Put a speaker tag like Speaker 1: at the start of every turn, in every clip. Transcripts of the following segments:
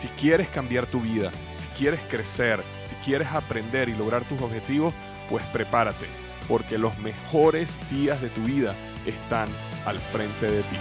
Speaker 1: Si quieres cambiar tu vida, si quieres crecer, si quieres aprender y lograr tus objetivos, pues prepárate, porque los mejores días de tu vida están al frente de ti.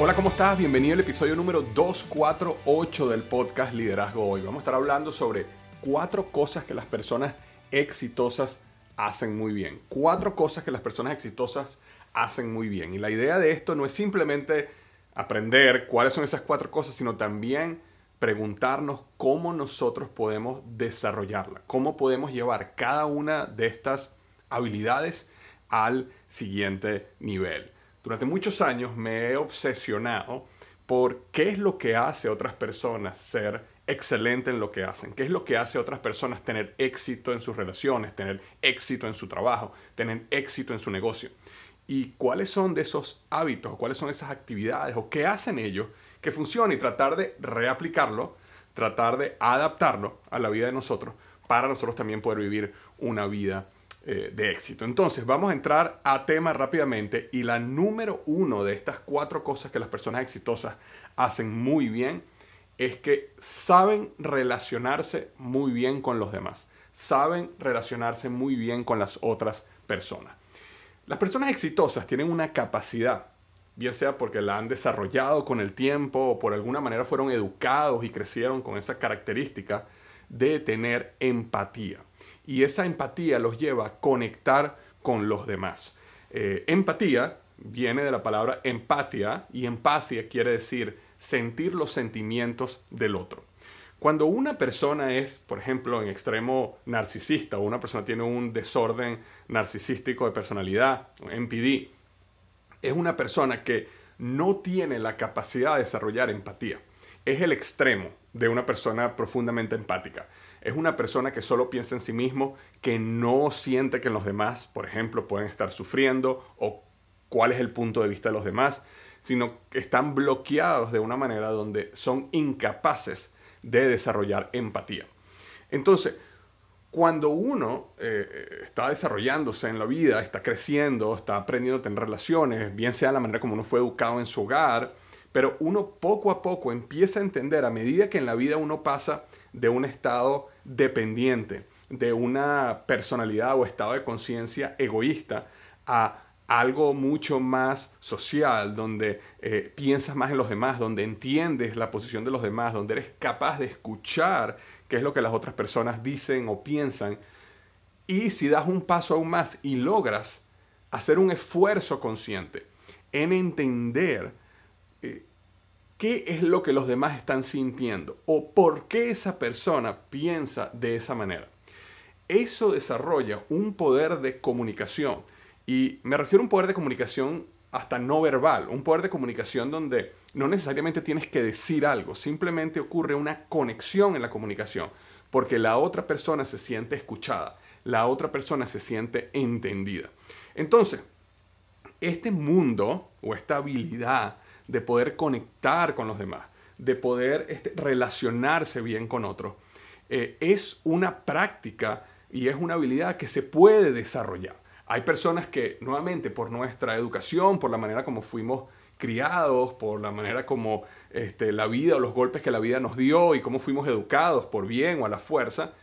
Speaker 1: Hola, ¿cómo estás? Bienvenido al episodio número 248 del podcast Liderazgo Hoy. Vamos a estar hablando sobre cuatro cosas que las personas exitosas hacen muy bien. Cuatro cosas que las personas exitosas hacen muy bien. Y la idea de esto no es simplemente aprender cuáles son esas cuatro cosas, sino también preguntarnos cómo nosotros podemos desarrollarla, cómo podemos llevar cada una de estas habilidades al siguiente nivel. Durante muchos años me he obsesionado por qué es lo que hace a otras personas ser excelente en lo que hacen, qué es lo que hace a otras personas tener éxito en sus relaciones, tener éxito en su trabajo, tener éxito en su negocio. Y cuáles son de esos hábitos, cuáles son esas actividades, o qué hacen ellos que funcione y tratar de reaplicarlo, tratar de adaptarlo a la vida de nosotros para nosotros también poder vivir una vida eh, de éxito. Entonces, vamos a entrar a tema rápidamente y la número uno de estas cuatro cosas que las personas exitosas hacen muy bien es que saben relacionarse muy bien con los demás, saben relacionarse muy bien con las otras personas. Las personas exitosas tienen una capacidad, bien sea porque la han desarrollado con el tiempo o por alguna manera fueron educados y crecieron con esa característica de tener empatía y esa empatía los lleva a conectar con los demás. Eh, empatía viene de la palabra empatía y empatía quiere decir sentir los sentimientos del otro. Cuando una persona es, por ejemplo, en extremo narcisista o una persona tiene un desorden narcisístico de personalidad, MPD, es una persona que no tiene la capacidad de desarrollar empatía. Es el extremo de una persona profundamente empática es una persona que solo piensa en sí mismo, que no siente que los demás, por ejemplo, pueden estar sufriendo o cuál es el punto de vista de los demás, sino que están bloqueados de una manera donde son incapaces de desarrollar empatía. Entonces, cuando uno eh, está desarrollándose en la vida, está creciendo, está aprendiendo a tener relaciones, bien sea la manera como uno fue educado en su hogar, pero uno poco a poco empieza a entender a medida que en la vida uno pasa de un estado dependiente, de una personalidad o estado de conciencia egoísta a algo mucho más social, donde eh, piensas más en los demás, donde entiendes la posición de los demás, donde eres capaz de escuchar qué es lo que las otras personas dicen o piensan. Y si das un paso aún más y logras hacer un esfuerzo consciente en entender eh, qué es lo que los demás están sintiendo o por qué esa persona piensa de esa manera. Eso desarrolla un poder de comunicación y me refiero a un poder de comunicación hasta no verbal, un poder de comunicación donde no necesariamente tienes que decir algo, simplemente ocurre una conexión en la comunicación, porque la otra persona se siente escuchada, la otra persona se siente entendida. Entonces, este mundo o esta habilidad de poder conectar con los demás, de poder este, relacionarse bien con otros, eh, es una práctica y es una habilidad que se puede desarrollar. Hay personas que, nuevamente, por nuestra educación, por la manera como fuimos criados, por la manera como este, la vida o los golpes que la vida nos dio y cómo fuimos educados por bien o a la fuerza,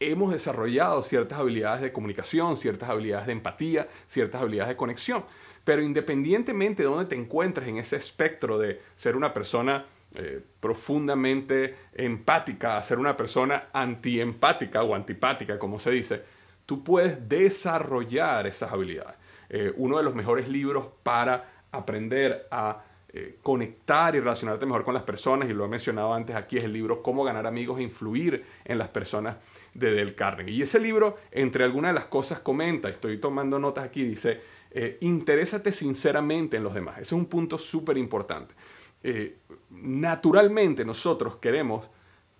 Speaker 1: hemos desarrollado ciertas habilidades de comunicación, ciertas habilidades de empatía, ciertas habilidades de conexión. Pero independientemente de dónde te encuentres en ese espectro de ser una persona eh, profundamente empática a ser una persona antiempática o antipática, como se dice, tú puedes desarrollar esas habilidades. Eh, uno de los mejores libros para aprender a eh, conectar y relacionarte mejor con las personas, y lo he mencionado antes aquí, es el libro Cómo ganar amigos e influir en las personas de Del Carnegie. Y ese libro, entre algunas de las cosas, comenta, estoy tomando notas aquí, dice, Eh, interésate sinceramente en los demás. Ese es un punto súper importante. Naturalmente nosotros queremos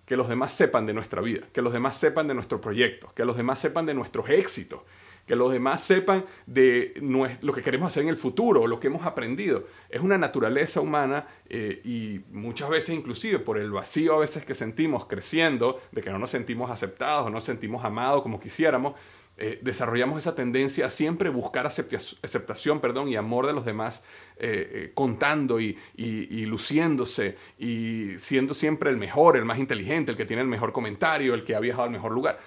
Speaker 1: que los demás sepan de nuestra vida, que los demás sepan de nuestro proyecto, que los demás sepan de nuestros éxitos, que los demás sepan de lo que queremos hacer en el futuro, lo que hemos aprendido. Es una naturaleza humana eh, y muchas veces inclusive por el vacío a veces que sentimos creciendo, de que no nos sentimos aceptados o no nos sentimos amados como quisiéramos, eh, desarrollamos esa tendencia a siempre buscar aceptación perdón, y amor de los demás, eh, eh, contando y, luciéndose y siendo siempre el mejor, el más inteligente, el que tiene el mejor comentario, el que ha viajado al mejor lugar.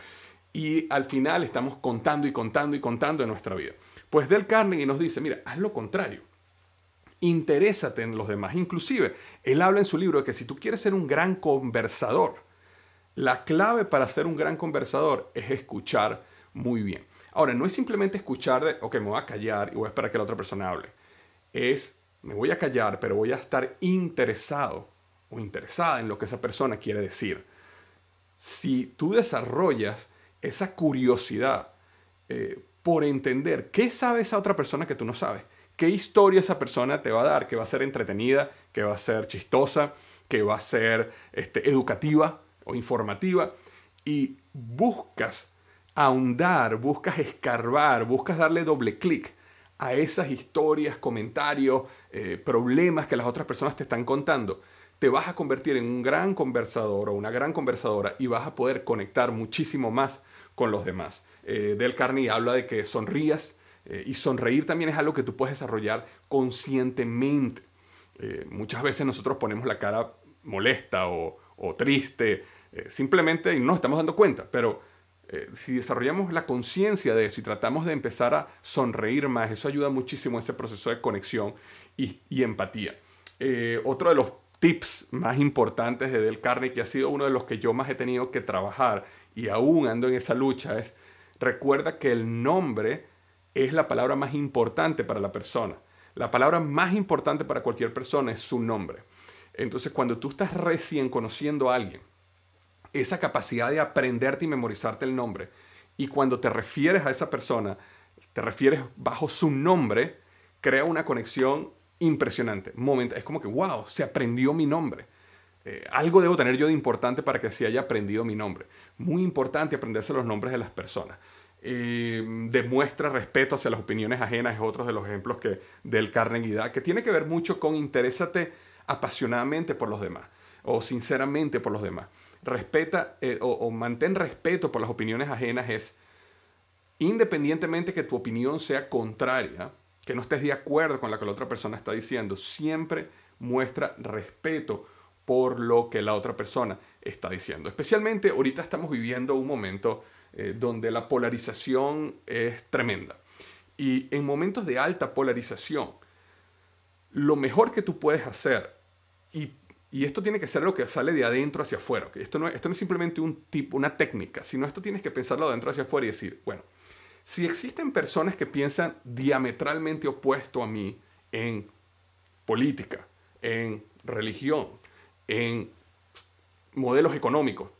Speaker 1: Y al final estamos contando y contando y contando en nuestra vida. Pues Del Carnegie nos dice, mira, haz lo contrario. Interésate en los demás. Inclusive, él habla en su libro de que si tú quieres ser un gran conversador, la clave para ser un gran conversador es escuchar muy bien. Ahora, no es simplemente escuchar de, ok, me voy a callar y voy a esperar que la otra persona hable. Es, me voy a callar, pero voy a estar interesado o interesada en lo que esa persona quiere decir. Si tú desarrollas esa curiosidad eh, por entender qué sabe esa otra persona que tú no sabes, qué historia esa persona te va a dar, que va a ser entretenida, que va a ser chistosa, que va a ser este, educativa o informativa, y buscas ahondar, buscas escarbar, buscas darle doble clic a esas historias, comentarios, eh, problemas que las otras personas te están contando, te vas a convertir en un gran conversador o una gran conversadora y vas a poder conectar muchísimo más con los demás. Eh, Del Carney habla de que sonrías eh, y sonreír también es algo que tú puedes desarrollar conscientemente. muchas veces nosotros ponemos la cara molesta o, o triste, simplemente y no nos estamos dando cuenta, pero eh, si desarrollamos la conciencia de eso y tratamos de empezar a sonreír más, eso ayuda muchísimo a ese proceso de conexión y, empatía. Eh, otro de los tips más importantes de Del Carnegie, que ha sido uno de los que yo más he tenido que trabajar y aún ando en esa lucha, es recuerda que el nombre es la palabra más importante para la persona. La palabra más importante para cualquier persona es su nombre. Entonces, cuando tú estás recién conociendo a alguien, esa capacidad de aprenderte y memorizarte el nombre. Y cuando te refieres a esa persona, te refieres bajo su nombre, crea una conexión impresionante. Momento, es como que, wow, se aprendió mi nombre. Eh, algo debo tener yo de importante para que se haya aprendido mi nombre. Muy importante aprenderse los nombres de las personas. Eh, demuestra respeto hacia las opiniones ajenas, es otro de los ejemplos que del Carnegie da, que tiene que ver mucho con interésate apasionadamente por los demás o sinceramente por los demás respeta eh, o, mantén respeto por las opiniones ajenas es, independientemente que tu opinión sea contraria, que no estés de acuerdo con lo que la otra persona está diciendo, siempre muestra respeto por lo que la otra persona está diciendo. Especialmente ahorita estamos viviendo un momento eh, donde la polarización es tremenda. Y en momentos de alta polarización, lo mejor que tú puedes hacer, y y esto tiene que ser lo que sale de adentro hacia afuera. Esto, no, esto no es simplemente un tipo, una técnica, sino esto tienes que pensarlo de adentro hacia afuera y decir, bueno, si existen personas que piensan diametralmente opuesto a mí en política, en religión, en modelos económicos,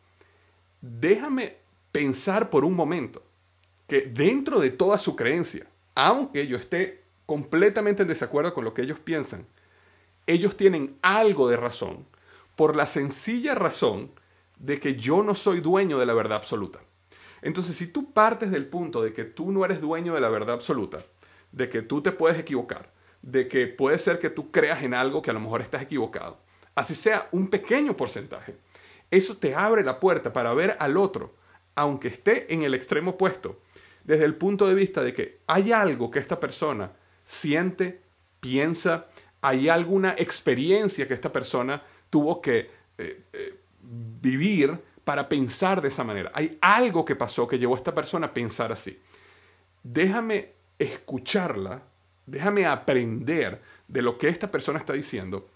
Speaker 1: déjame pensar por un momento que dentro de toda su creencia, aunque yo esté completamente en desacuerdo con lo que ellos piensan, ellos tienen algo de razón por la sencilla razón de que yo no soy dueño de la verdad absoluta. Entonces, si tú partes del punto de que tú no eres dueño de la verdad absoluta, de que tú te puedes equivocar, de que puede ser que tú creas en algo que a lo mejor estás equivocado, así sea un pequeño porcentaje, eso te abre la puerta para ver al otro, aunque esté en el extremo opuesto, desde el punto de vista de que hay algo que esta persona siente, piensa, hay alguna experiencia que esta persona tuvo que eh, eh, vivir para pensar de esa manera. Hay algo que pasó que llevó a esta persona a pensar así. Déjame escucharla, déjame aprender de lo que esta persona está diciendo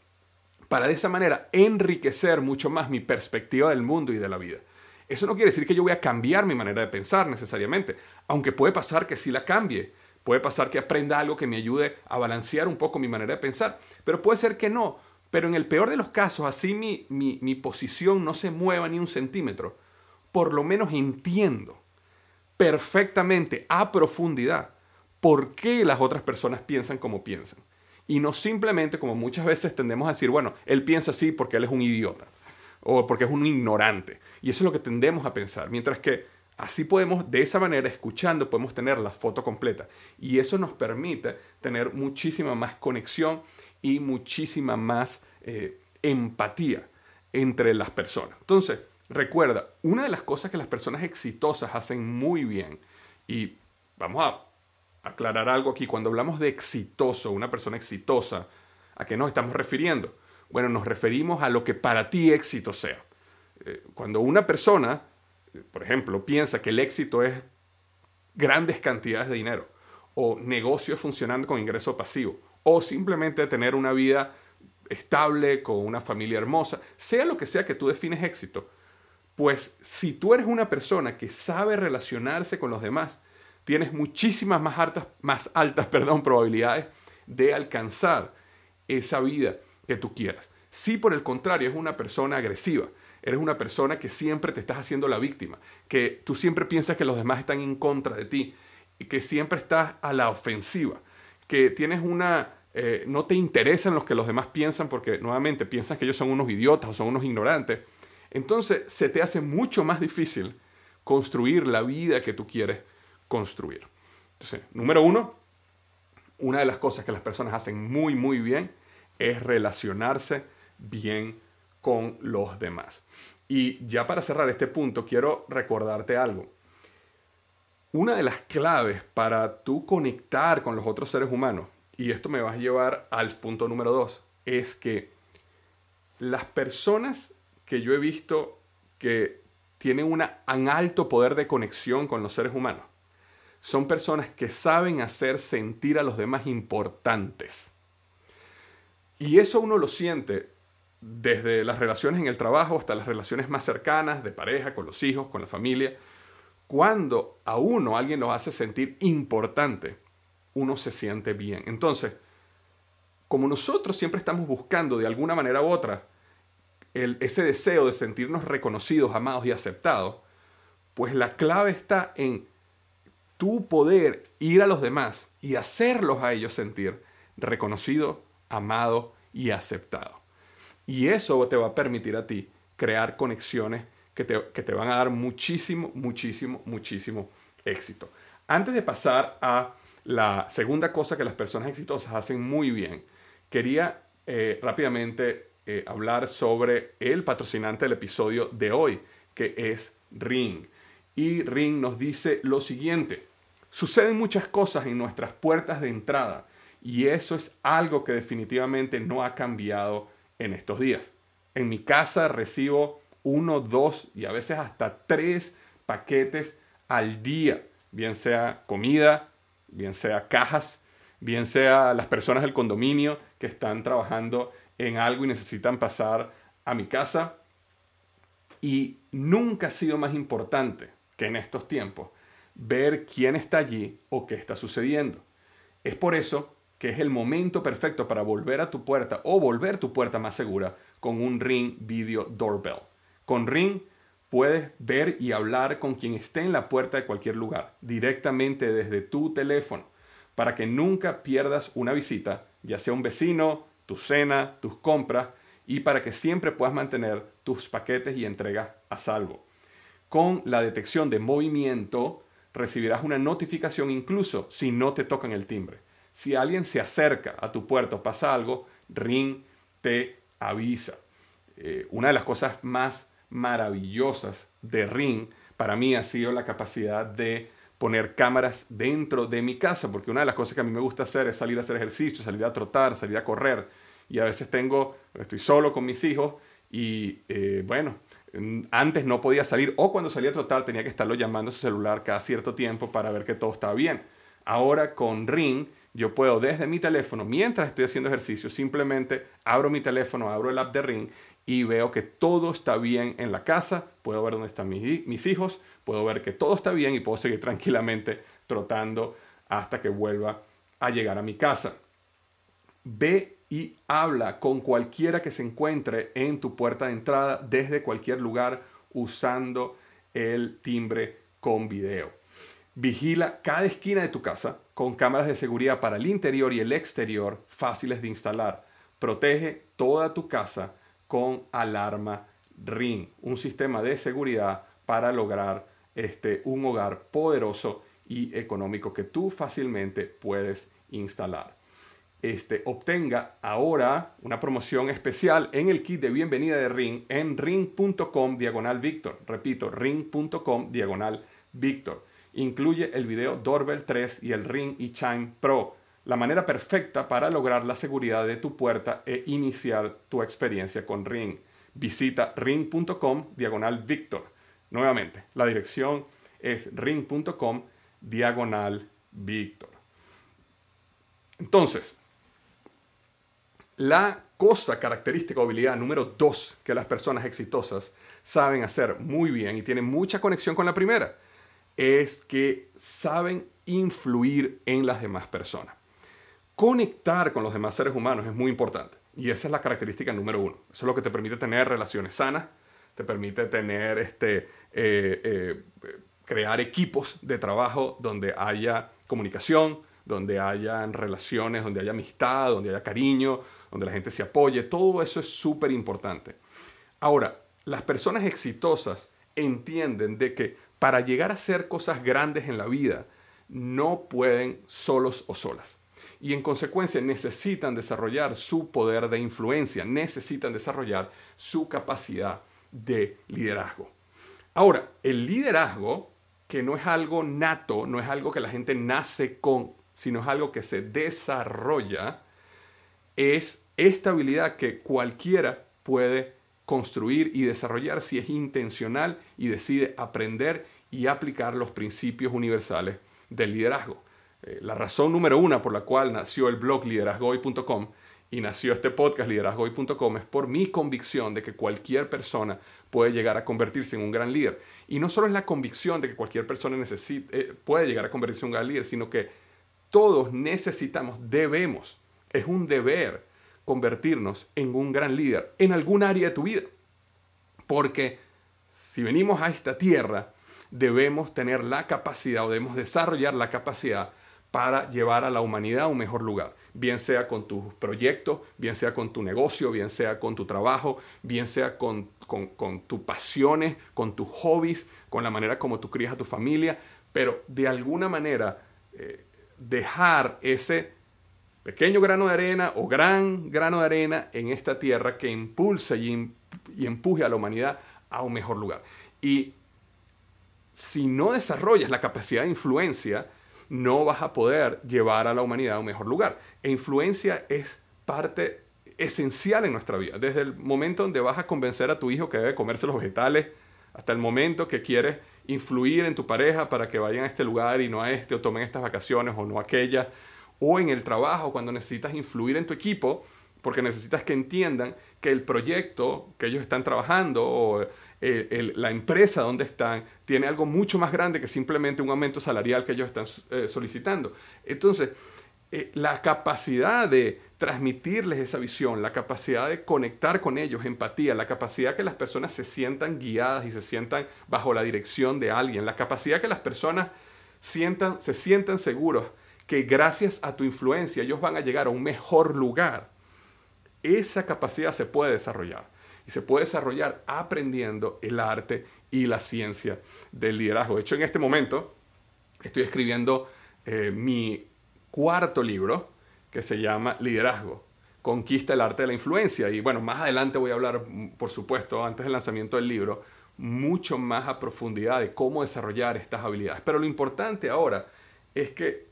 Speaker 1: para de esa manera enriquecer mucho más mi perspectiva del mundo y de la vida. Eso no quiere decir que yo voy a cambiar mi manera de pensar necesariamente, aunque puede pasar que sí la cambie Puede pasar que aprenda algo que me ayude a balancear un poco mi manera de pensar, pero puede ser que no. Pero en el peor de los casos, así mi, mi, posición no se mueva ni un centímetro, por lo menos entiendo perfectamente a profundidad por qué las otras personas piensan como piensan. Y no simplemente como muchas veces tendemos a decir, bueno, él piensa así porque él es un idiota o porque es un ignorante. Y eso es lo que tendemos a pensar. Mientras que así podemos, de esa manera, escuchando, podemos tener la foto completa. Y eso nos permite tener muchísima más conexión y muchísima más eh, empatía entre las personas. Entonces, recuerda, una de las cosas que las personas exitosas hacen muy bien, y vamos a aclarar algo aquí. Cuando hablamos de exitoso, una persona exitosa, ¿a qué nos estamos refiriendo? Bueno, nos referimos a lo que para ti éxito sea. Eh, cuando una persona, por ejemplo, piensa que el éxito es grandes cantidades de dinero, o negocios funcionando con ingreso pasivo, o simplemente tener una vida estable, con una familia hermosa, sea lo que sea que tú defines éxito, pues si tú eres una persona que sabe relacionarse con los demás, tienes muchísimas más altas, más altas perdón, probabilidades de alcanzar esa vida que tú quieras. Si por el contrario es una persona agresiva, eres una persona que siempre te estás haciendo la víctima, que tú siempre piensas que los demás están en contra de ti y que siempre estás a la ofensiva, que tienes una... Eh, no te interesan lo que los demás piensan porque nuevamente piensan que ellos son unos idiotas o son unos ignorantes, entonces se te hace mucho más difícil construir la vida que tú quieres construir. Entonces, número uno, una de las cosas que las personas hacen muy, muy bien es relacionarse bien con los demás. Y ya para cerrar este punto, quiero recordarte algo. Una de las claves para tú conectar con los otros seres humanos, y esto me va a llevar al punto número dos, es que las personas que yo he visto que tienen un alto poder de conexión con los seres humanos son personas que saben hacer sentir a los demás importantes. Y eso uno lo siente desde las relaciones en el trabajo hasta las relaciones más cercanas, de pareja, con los hijos, con la familia. Cuando a uno alguien lo hace sentir importante, uno se siente bien. Entonces, como nosotros siempre estamos buscando de alguna manera u otra ese deseo de sentirnos reconocidos, amados y aceptados, pues la clave está en tu poder ir a los demás y hacerlos a ellos sentir reconocido, amado y aceptado. Y eso te va a permitir a ti crear conexiones que te, que te van a dar muchísimo, muchísimo, muchísimo éxito. Antes de pasar a la segunda cosa que las personas exitosas hacen muy bien, quería eh, rápidamente eh, hablar sobre el patrocinante del episodio de hoy, que es Ring. Y Ring nos dice lo siguiente, suceden muchas cosas en nuestras puertas de entrada y eso es algo que definitivamente no ha cambiado en estos días. En mi casa recibo uno, dos y a veces hasta tres paquetes al día, bien sea comida, bien sea cajas, bien sea las personas del condominio que están trabajando en algo y necesitan pasar a mi casa. Y nunca ha sido más importante que en estos tiempos ver quién está allí o qué está sucediendo. Es por eso que es el momento perfecto para volver a tu puerta o volver tu puerta más segura con un Ring Video Doorbell. Con Ring puedes ver y hablar con quien esté en la puerta de cualquier lugar, directamente desde tu teléfono, para que nunca pierdas una visita, ya sea un vecino, tu cena, tus compras y para que siempre puedas mantener tus paquetes y entregas a salvo. Con la detección de movimiento recibirás una notificación incluso si no te tocan el timbre. Si alguien se acerca a tu puerto, pasa algo, Ring te avisa. Eh, una de las cosas más maravillosas de Ring para mí ha sido la capacidad de poner cámaras dentro de mi casa, porque una de las cosas que a mí me gusta hacer es salir a hacer ejercicio, salir a trotar, salir a correr, y a veces tengo, estoy solo con mis hijos, y eh, bueno, antes no podía salir, o cuando salía a trotar tenía que estarlo llamando a su celular cada cierto tiempo para ver que todo estaba bien. Ahora con Ring, yo puedo desde mi teléfono, mientras estoy haciendo ejercicio, simplemente abro mi teléfono, abro el app de Ring y veo que todo está bien en la casa, puedo ver dónde están mis, mis hijos, puedo ver que todo está bien y puedo seguir tranquilamente trotando hasta que vuelva a llegar a mi casa. Ve y habla con cualquiera que se encuentre en tu puerta de entrada desde cualquier lugar usando el timbre con video. Vigila cada esquina de tu casa con cámaras de seguridad para el interior y el exterior fáciles de instalar. Protege toda tu casa con alarma Ring, un sistema de seguridad para lograr este, un hogar poderoso y económico que tú fácilmente puedes instalar. Este, obtenga ahora una promoción especial en el kit de bienvenida de Ring en ring.com diagonal Victor. Repito, ring.com diagonal Victor. Incluye el video Doorbell 3 y el Ring y Chime Pro, la manera perfecta para lograr la seguridad de tu puerta e iniciar tu experiencia con Ring. Visita ring.com diagonal Victor. Nuevamente, la dirección es ring.com diagonal Víctor. Entonces, la cosa característica o habilidad número dos que las personas exitosas saben hacer muy bien y tienen mucha conexión con la primera es que saben influir en las demás personas. Conectar con los demás seres humanos es muy importante y esa es la característica número uno. Eso es lo que te permite tener relaciones sanas, te permite tener este, eh, eh, crear equipos de trabajo donde haya comunicación, donde haya relaciones, donde haya amistad, donde haya cariño, donde la gente se apoye. Todo eso es súper importante. Ahora, las personas exitosas entienden de que para llegar a hacer cosas grandes en la vida, no pueden solos o solas. Y en consecuencia necesitan desarrollar su poder de influencia, necesitan desarrollar su capacidad de liderazgo. Ahora, el liderazgo que no es algo nato, no es algo que la gente nace con, sino es algo que se desarrolla, es esta habilidad que cualquiera puede construir y desarrollar si es intencional y decide aprender y aplicar los principios universales del liderazgo. Eh, la razón número una por la cual nació el blog liderazgoy.com y nació este podcast liderazgoy.com es por mi convicción de que cualquier persona puede llegar a convertirse en un gran líder. Y no solo es la convicción de que cualquier persona eh, puede llegar a convertirse en un gran líder, sino que todos necesitamos, debemos, es un deber convertirnos en un gran líder en algún área de tu vida. Porque si venimos a esta tierra, debemos tener la capacidad o debemos desarrollar la capacidad para llevar a la humanidad a un mejor lugar, bien sea con tus proyectos, bien sea con tu negocio, bien sea con tu trabajo, bien sea con, tus pasiones, con tus hobbies, con la manera como tú crías a tu familia, pero de alguna manera eh, dejar ese pequeño grano de arena o gran grano de arena en esta tierra que impulse y, y empuje a la humanidad a un mejor lugar. Y si no desarrollas la capacidad de influencia, no vas a poder llevar a la humanidad a un mejor lugar. E influencia es parte esencial en nuestra vida. Desde el momento donde vas a convencer a tu hijo que debe comerse los vegetales, hasta el momento que quieres influir en tu pareja para que vayan a este lugar y no a este, o tomen estas vacaciones o no aquellas, o en el trabajo cuando necesitas influir en tu equipo, porque necesitas que entiendan que el proyecto que ellos están trabajando la empresa donde están tiene algo mucho más grande que simplemente un aumento salarial que ellos están eh, solicitando. Entonces, eh, la capacidad de transmitirles esa visión, la capacidad de conectar con ellos, empatía, la capacidad que las personas se sientan guiadas y se sientan bajo la dirección de alguien, la capacidad que las personas sientan, se sientan seguros que gracias a tu influencia ellos van a llegar a un mejor lugar esa capacidad se puede desarrollar. Y se puede desarrollar aprendiendo el arte y la ciencia del liderazgo. De hecho, en este momento estoy escribiendo eh, mi cuarto libro que se llama Liderazgo. Conquista el arte de la influencia. Y bueno, más adelante voy a hablar, por supuesto, antes del lanzamiento del libro, mucho más a profundidad de cómo desarrollar estas habilidades. Pero lo importante ahora es que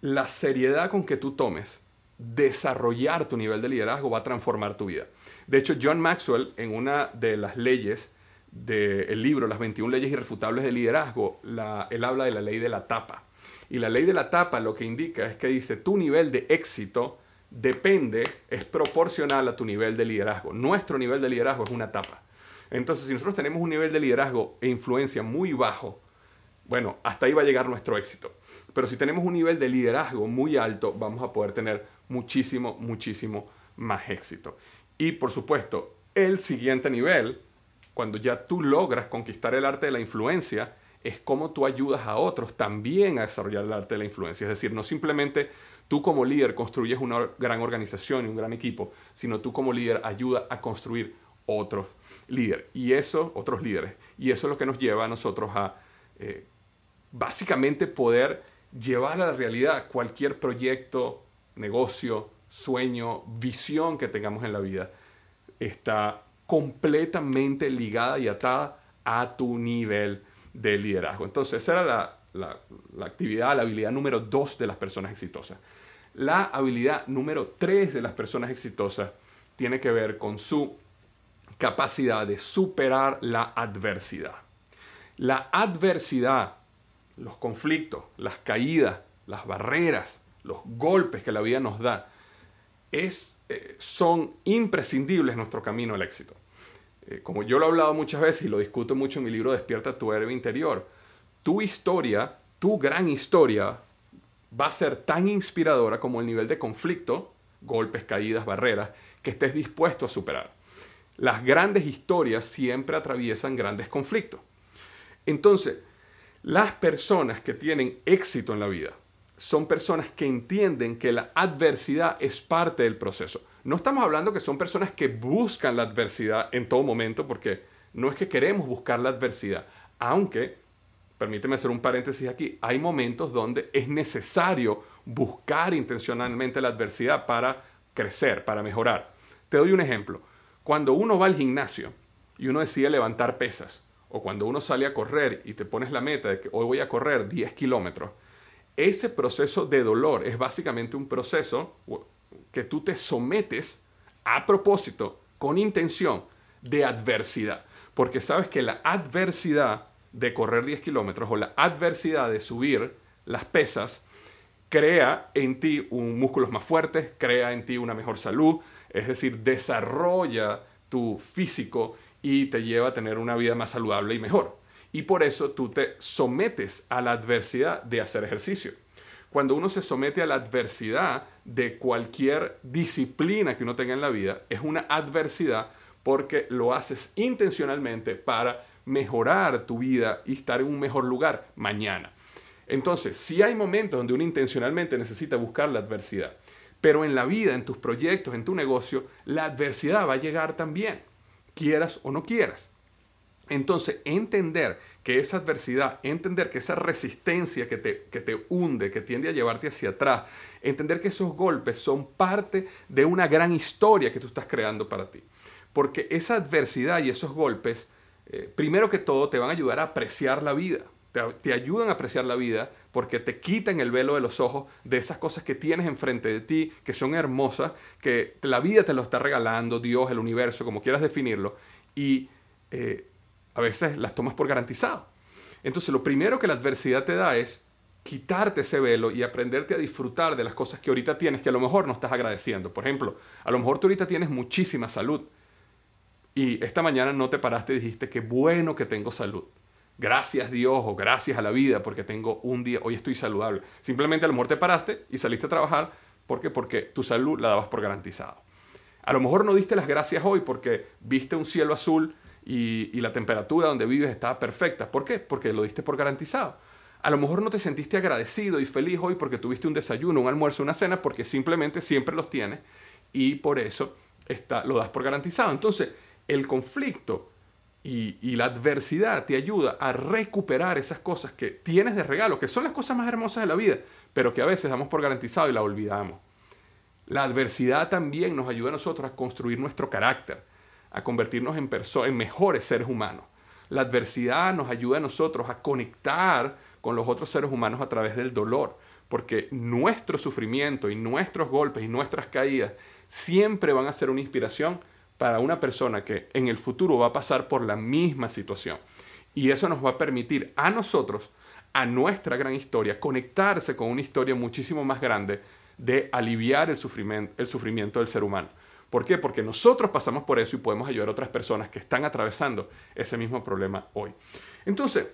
Speaker 1: la seriedad con que tú tomes desarrollar tu nivel de liderazgo va a transformar tu vida. De hecho, John Maxwell, en una de las leyes del libro Las 21 leyes irrefutables de liderazgo, él habla de la ley de la tapa. Y la ley de la tapa lo que indica es que dice, tu nivel de éxito depende, es proporcional a tu nivel de liderazgo. Nuestro nivel de liderazgo es una tapa. Entonces, si nosotros tenemos un nivel de liderazgo e influencia muy bajo, bueno, hasta ahí va a llegar nuestro éxito. Pero si tenemos un nivel de liderazgo muy alto, vamos a poder tener muchísimo, muchísimo más éxito. Y por supuesto, el siguiente nivel, cuando ya tú logras conquistar el arte de la influencia, es cómo tú ayudas a otros también a desarrollar el arte de la influencia. Es decir, no simplemente tú como líder construyes una gran organización y un gran equipo, sino tú como líder ayuda a construir otros líderes. Y eso, otros líderes. Y eso es lo que nos lleva a nosotros a eh, básicamente poder llevar a la realidad cualquier proyecto, negocio, sueño, visión que tengamos en la vida. Está completamente ligada y atada a tu nivel de liderazgo. Entonces, esa era la, actividad, la habilidad número dos de las personas exitosas. La habilidad número tres de las personas exitosas tiene que ver con su capacidad de superar la adversidad. La adversidad, los conflictos, las caídas, las barreras, los golpes que la vida nos da, es, eh, son imprescindibles en nuestro camino al éxito. Eh, como yo lo he hablado muchas veces y lo discuto mucho en mi libro Despierta tu héroe interior, tu historia, tu gran historia, va a ser tan inspiradora como el nivel de conflicto, golpes, caídas, barreras, que estés dispuesto a superar. Las grandes historias siempre atraviesan grandes conflictos. Entonces, las personas que tienen éxito en la vida son personas que entienden que la adversidad es parte del proceso. No estamos hablando que son personas que buscan la adversidad en todo momento, porque no es que queremos buscar la adversidad, aunque, permíteme hacer un paréntesis aquí, hay momentos donde es necesario buscar intencionalmente la adversidad para crecer, para mejorar. Te doy un ejemplo. Cuando uno va al gimnasio y uno decide levantar pesas, o cuando uno sale a correr y te pones la meta de que hoy voy a correr 10 kilómetros, ese proceso de dolor es básicamente un proceso que tú te sometes a propósito, con intención de adversidad. Porque sabes que la adversidad de correr 10 kilómetros o la adversidad de subir las pesas crea en ti un músculos más fuertes, crea en ti una mejor salud, es decir, desarrolla tu físico y te lleva a tener una vida más saludable y mejor. Y por eso tú te sometes a la adversidad de hacer ejercicio cuando uno se somete a la adversidad de cualquier disciplina que uno tenga en la vida, es una adversidad porque lo haces intencionalmente para mejorar tu vida y estar en un mejor lugar mañana. Entonces, si hay momentos donde uno intencionalmente necesita buscar la adversidad, pero en la vida, en tus proyectos, en tu negocio, la adversidad va a llegar también, quieras o no quieras. Entonces, entender que esa adversidad, entender que esa resistencia que te, que te hunde, que tiende a llevarte hacia atrás, entender que esos golpes son parte de una gran historia que tú estás creando para ti. Porque esa adversidad y esos golpes, eh, primero que todo, te van a ayudar a apreciar la vida. Te, ayudan a apreciar la vida porque te quitan el velo de los ojos de esas cosas que tienes enfrente de ti, que son hermosas, que la vida te lo está regalando, Dios, el universo, como quieras definirlo. Y eh, a veces las tomas por garantizado. Entonces lo primero que la adversidad te da es quitarte ese velo y aprenderte a disfrutar de las cosas que ahorita tienes que a lo mejor no estás agradeciendo. Por ejemplo, a lo mejor tú ahorita tienes muchísima salud y esta mañana no te paraste y dijiste que bueno que tengo salud. Gracias Dios o gracias a la vida porque tengo un día, hoy estoy saludable. Simplemente a lo mejor te paraste y saliste a trabajar. ¿Por qué? Porque tu salud la dabas por garantizado. A lo mejor no diste las gracias hoy porque viste un cielo azul y, la temperatura donde vives está perfecta. ¿Por qué? Porque lo diste por garantizado. A lo mejor no te sentiste agradecido y feliz hoy porque tuviste un desayuno, un almuerzo, una cena, porque simplemente siempre los tienes y por eso está, lo das por garantizado. Entonces, el conflicto y, la adversidad te ayuda a recuperar esas cosas que tienes de regalo, que son las cosas más hermosas de la vida, pero que a veces damos por garantizado y la olvidamos. La adversidad también nos ayuda a nosotros a construir nuestro carácter a convertirnos en, en mejores seres humanos. La adversidad nos ayuda a nosotros a conectar con los otros seres humanos a través del dolor, porque nuestro sufrimiento y nuestros golpes y nuestras caídas siempre van a ser una inspiración para una persona que en el futuro va a pasar por la misma situación. Y eso nos va a permitir a nosotros, a nuestra gran historia, conectarse con una historia muchísimo más grande de aliviar el sufrimiento, el sufrimiento del ser humano. ¿Por qué? Porque nosotros pasamos por eso y podemos ayudar a otras personas que están atravesando ese mismo problema hoy. Entonces,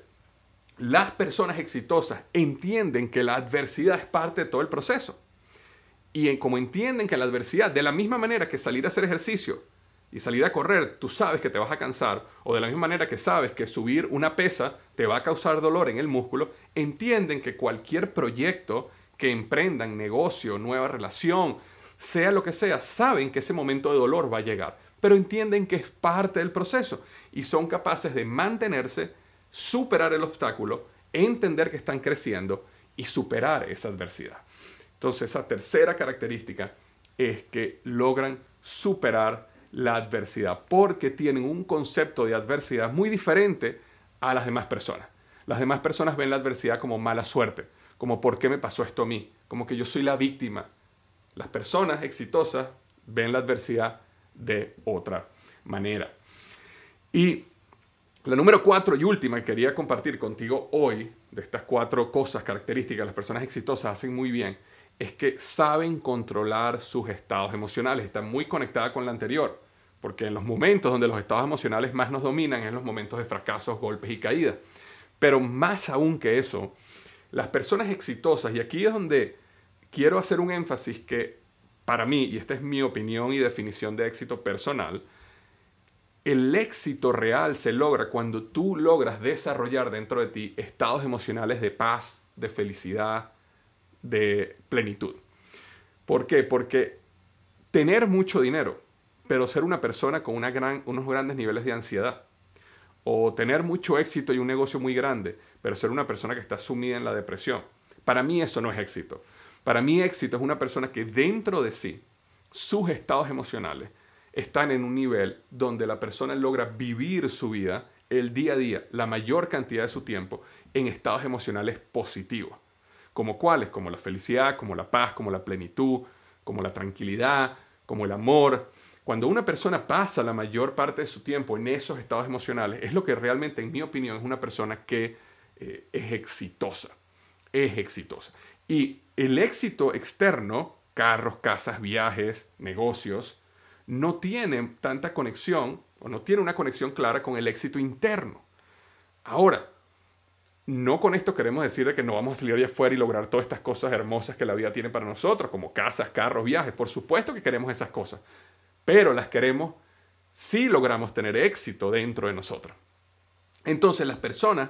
Speaker 1: las personas exitosas entienden que la adversidad es parte de todo el proceso. Y como entienden que la adversidad, de la misma manera que salir a hacer ejercicio, y salir a correr, tú sabes que te vas a cansar, o de la misma manera que sabes que subir una pesa te va a causar dolor en el músculo, entienden que cualquier proyecto que emprendan, negocio, nueva relación, sea lo que sea, saben que ese momento de dolor va a llegar, pero entienden que es parte del proceso y son capaces de mantenerse, superar el obstáculo, entender que están creciendo y superar esa adversidad. Entonces, esa tercera característica es que logran superar la adversidad, porque tienen un concepto de adversidad muy diferente a las demás personas. Las demás personas ven la adversidad como mala suerte, como por qué me pasó esto a mí, como que yo soy la víctima. Las personas exitosas ven la adversidad de otra manera. Y la número cuatro y última que quería compartir contigo hoy, de estas cuatro cosas características las personas exitosas hacen muy bien, es que saben controlar sus estados emocionales. Está muy conectada con la anterior, porque en los momentos donde los estados emocionales más nos dominan es en los momentos de fracasos, golpes y caídas. Pero más aún que eso, las personas exitosas, y aquí es donde quiero hacer un énfasis que para mí, y esta es mi opinión y definición de éxito personal, el éxito real se logra cuando tú logras desarrollar dentro de ti estados emocionales de paz, de felicidad, de plenitud. ¿Por qué? Porque tener mucho dinero, pero ser una persona con una gran, unos grandes niveles de ansiedad, o tener mucho éxito y un negocio muy grande, pero ser una persona que está sumida en la depresión, para mí eso no es éxito. Para mí éxito es una persona que dentro de sí, sus estados emocionales, están en un nivel donde la persona logra vivir su vida el día a día, la mayor cantidad de su tiempo, en estados emocionales positivos como cuáles, como la felicidad, como la paz, como la plenitud, como la tranquilidad, como el amor. Cuando una persona pasa la mayor parte de su tiempo en esos estados emocionales, es lo que realmente, en mi opinión, es una persona que eh, es exitosa. Es exitosa. Y el éxito externo, carros, casas, viajes, negocios, no tiene tanta conexión o no tiene una conexión clara con el éxito interno. Ahora, no con esto queremos decir que no vamos a salir allá afuera y lograr todas estas cosas hermosas que la vida tiene para nosotros, como casas, carros, viajes. Por supuesto que queremos esas cosas, pero las queremos si logramos tener éxito dentro de nosotros. Entonces las personas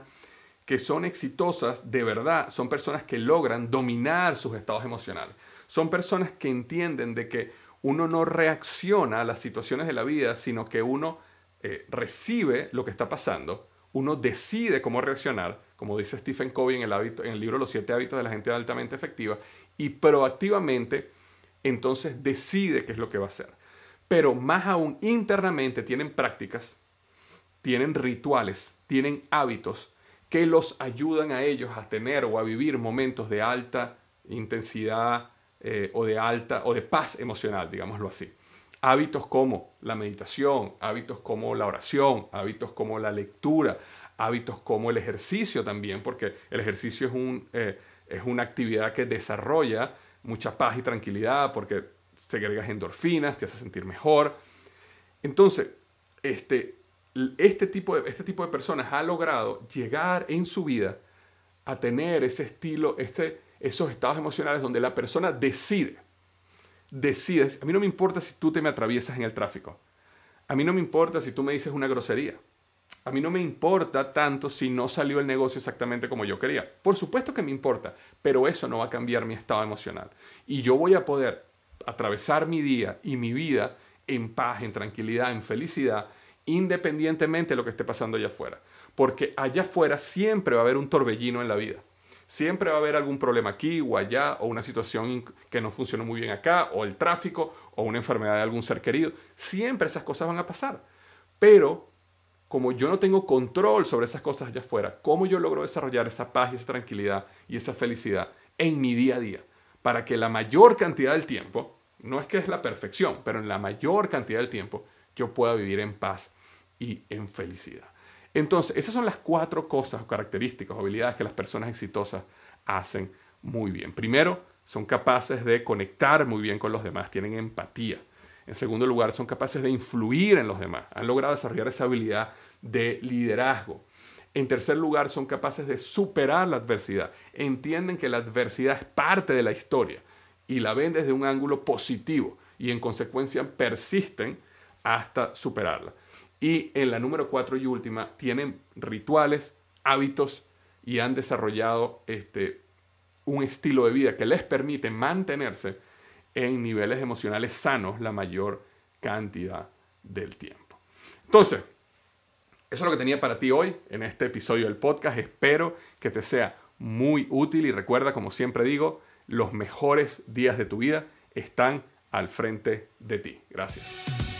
Speaker 1: que son exitosas de verdad son personas que logran dominar sus estados emocionales. Son personas que entienden de que uno no reacciona a las situaciones de la vida, sino que uno eh, recibe lo que está pasando, uno decide cómo reaccionar como dice Stephen Covey en el, libro Los siete hábitos de la gente altamente efectiva, y proactivamente entonces decide qué es lo que va a hacer. Pero más aún internamente tienen prácticas, tienen rituales, tienen hábitos que los ayudan a ellos a tener o a vivir momentos de alta intensidad eh, o de alta o de paz emocional, digámoslo así. Hábitos como la meditación, hábitos como la oración, hábitos como la lectura, hábitos como el ejercicio también, porque el ejercicio es, un, eh, es una actividad que desarrolla mucha paz y tranquilidad, porque segregas endorfinas, te hace sentir mejor. Entonces, este, este, tipo de, este tipo de personas ha logrado llegar en su vida a tener ese estilo, este, esos estados emocionales donde la persona decide, decide, a mí no me importa si tú te me atraviesas en el tráfico, a mí no me importa si tú me dices una grosería, a mí no me importa tanto si no salió el negocio exactamente como yo quería. Por supuesto que me importa, pero eso no va a cambiar mi estado emocional. Y yo voy a poder atravesar mi día y mi vida en paz, en tranquilidad, en felicidad, independientemente de lo que esté pasando allá afuera. Porque allá afuera siempre va a haber un torbellino en la vida. Siempre va a haber algún problema aquí o allá, o una situación que no funcionó muy bien acá, o el tráfico, o una enfermedad de algún ser querido. Siempre esas cosas van a pasar. Pero como yo no tengo control sobre esas cosas allá afuera, ¿cómo yo logro desarrollar esa paz y esa tranquilidad y esa felicidad en mi día a día? Para que la mayor cantidad del tiempo, no es que es la perfección, pero en la mayor cantidad del tiempo yo pueda vivir en paz y en felicidad. Entonces, esas son las cuatro cosas o características o habilidades que las personas exitosas hacen muy bien. Primero, son capaces de conectar muy bien con los demás, tienen empatía. En segundo lugar, son capaces de influir en los demás. Han logrado desarrollar esa habilidad de liderazgo. En tercer lugar, son capaces de superar la adversidad. Entienden que la adversidad es parte de la historia y la ven desde un ángulo positivo y en consecuencia persisten hasta superarla. Y en la número cuatro y última, tienen rituales, hábitos y han desarrollado este, un estilo de vida que les permite mantenerse en niveles emocionales sanos la mayor cantidad del tiempo. Entonces, eso es lo que tenía para ti hoy en este episodio del podcast. Espero que te sea muy útil y recuerda, como siempre digo, los mejores días de tu vida están al frente de ti. Gracias.